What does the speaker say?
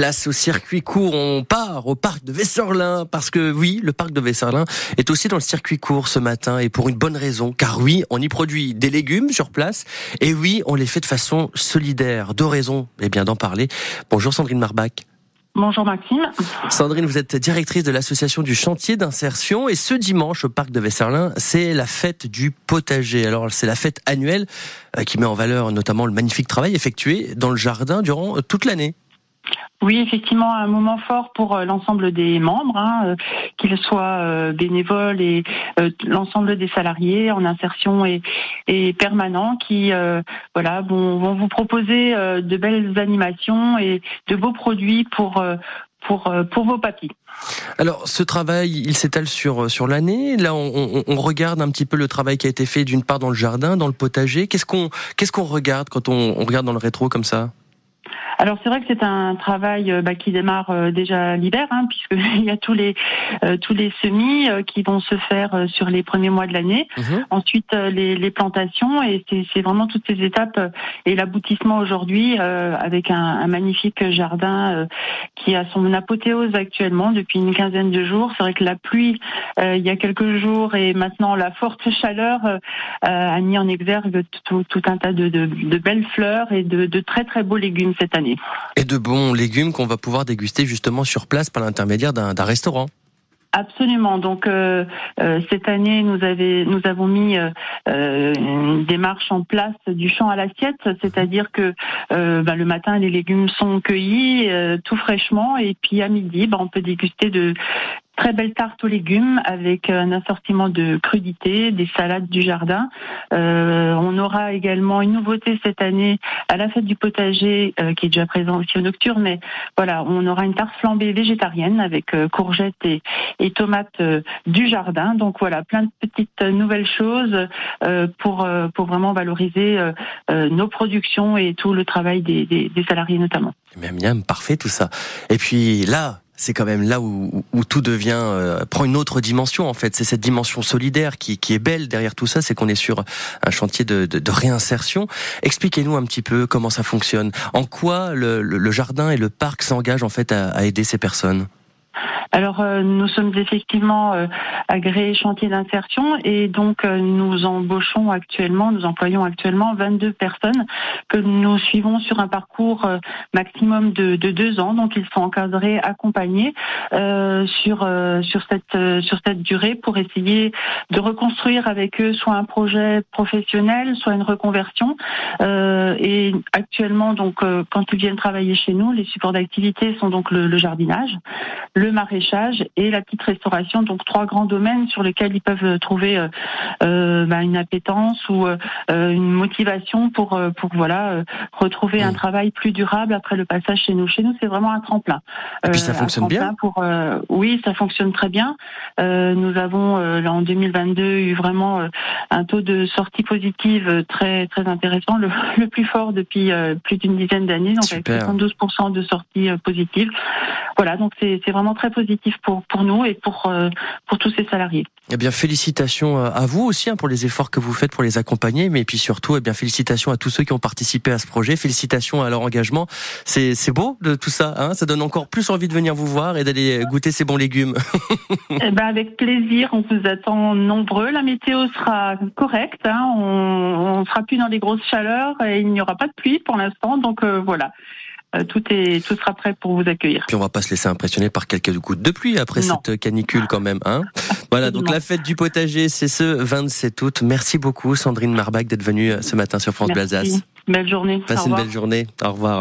Place au circuit court, on part au parc de Vesserlin parce que oui, le parc de Vesserlin est aussi dans le circuit court ce matin et pour une bonne raison, car oui, on y produit des légumes sur place et oui, on les fait de façon solidaire. Deux raisons, eh bien d'en parler. Bonjour Sandrine Marbach. Bonjour Maxime. Sandrine, vous êtes directrice de l'association du chantier d'insertion et ce dimanche au parc de Vesserlin, c'est la fête du potager. Alors c'est la fête annuelle euh, qui met en valeur notamment le magnifique travail effectué dans le jardin durant toute l'année. Oui, effectivement, un moment fort pour euh, l'ensemble des membres, hein, qu'ils soient bénévoles et l'ensemble des salariés en insertion et, et permanents, qui voilà vont, vous proposer de belles animations et de beaux produits pour pour, pour vos papilles. Alors, ce travail, il s'étale sur sur l'année. Là, on, on, regarde un petit peu le travail qui a été fait d'une part dans le jardin, dans le potager. Qu'est-ce qu'on qu'est-ce qu'on regarde quand on regarde dans le rétro comme ça? Alors c'est vrai que c'est un travail euh, bah, qui démarre euh, déjà l'hiver, hein, puisqu'il y a tous les euh, tous les semis qui vont se faire sur les premiers mois de l'année. Mhm. Ensuite les, les, plantations et c'est vraiment toutes ces étapes et l'aboutissement aujourd'hui avec un, un, magnifique jardin qui a son apothéose actuellement depuis une quinzaine de jours. C'est vrai que la pluie il y a quelques jours et maintenant la forte chaleur a mis en exergue tout, tout un tas de, de, de, belles fleurs et de, de très très beaux légumes cette année. Et de bons légumes qu'on va pouvoir déguster justement sur place par l'intermédiaire d'un restaurant. Absolument. Donc euh, euh, cette année, nous, avait, nous avons mis euh, une démarche en place du champ à l'assiette, c'est-à-dire que bah, le matin, les légumes sont cueillis tout fraîchement, et puis à midi, bah, on peut déguster de très belle tarte aux légumes avec un assortiment de crudités, des salades du jardin. Euh, on aura également une nouveauté cette année à la fête du potager euh, qui est déjà présent aussi au nocturne, mais voilà, on aura une tarte flambée végétarienne avec euh, courgettes et, tomates du jardin. Donc voilà, plein de petites nouvelles choses pour pour vraiment valoriser nos productions et tout le travail des, des, des salariés notamment. Miam miam, parfait tout ça. Et puis là, c'est quand même là où, où tout devient euh, prend une autre dimension en fait. C'est cette dimension solidaire qui, qui est belle derrière tout ça, c'est qu'on est sur un chantier de, de, de réinsertion. Expliquez-nous un petit peu comment ça fonctionne. En quoi le, le, jardin et le parc s'engagent en fait à, à aider ces personnes? Alors euh, nous sommes effectivement euh, agréés chantier d'insertion et donc euh, nous embauchons actuellement, nous employons actuellement 22 personnes que nous suivons sur un parcours maximum de, de, deux ans. Donc ils sont encadrés, accompagnés sur sur cette sur cette durée pour essayer de reconstruire avec eux soit un projet professionnel, soit une reconversion. et actuellement donc quand ils viennent travailler chez nous, les supports d'activité sont donc le, le jardinage, le maraîchage et la petite restauration. Donc trois grands domaines sur lesquels ils peuvent trouver euh, euh bah, une appétence ou euh, une motivation pour euh, pour voilà retrouver un travail plus durable après le passage chez nous. Chez nous, c'est vraiment un tremplin. Et puis ça fonctionne bien. Pour oui, ça fonctionne très bien. nous avons en 2022 eu vraiment un taux de sortie positive très très intéressant, le, le plus fort depuis plus d'une dizaine d'années, donc Super. avec 72% de sorties positives. Voilà, donc c'est vraiment très positif pour, pour nous et pour, euh, pour tous ces salariés. Eh bien, félicitations euh, à vous aussi hein, pour les efforts que vous faites pour les accompagner, mais puis surtout, eh bien, félicitations à tous ceux qui ont participé à ce projet. Félicitations à leur engagement. C'est beau de tout ça. Hein ça donne encore plus envie de venir vous voir et d'aller goûter ces bons légumes. eh ben, avec plaisir. On vous attend nombreux. La météo sera correcte. Hein. on, ne sera plus dans des grosses chaleurs et il n'y aura pas de pluie pour l'instant. Donc euh, voilà. Euh, tout est tout sera prêt pour vous accueillir. Puis on va pas se laisser impressionner par quelques gouttes de pluie après cette canicule quand même, hein. Voilà, donc la fête du potager, c'est ce 27 août. Merci beaucoup Sandrine Marbach d'être venue euh, ce matin sur France Bleu Alsace. Belle journée. Passez une belle journée. Au revoir.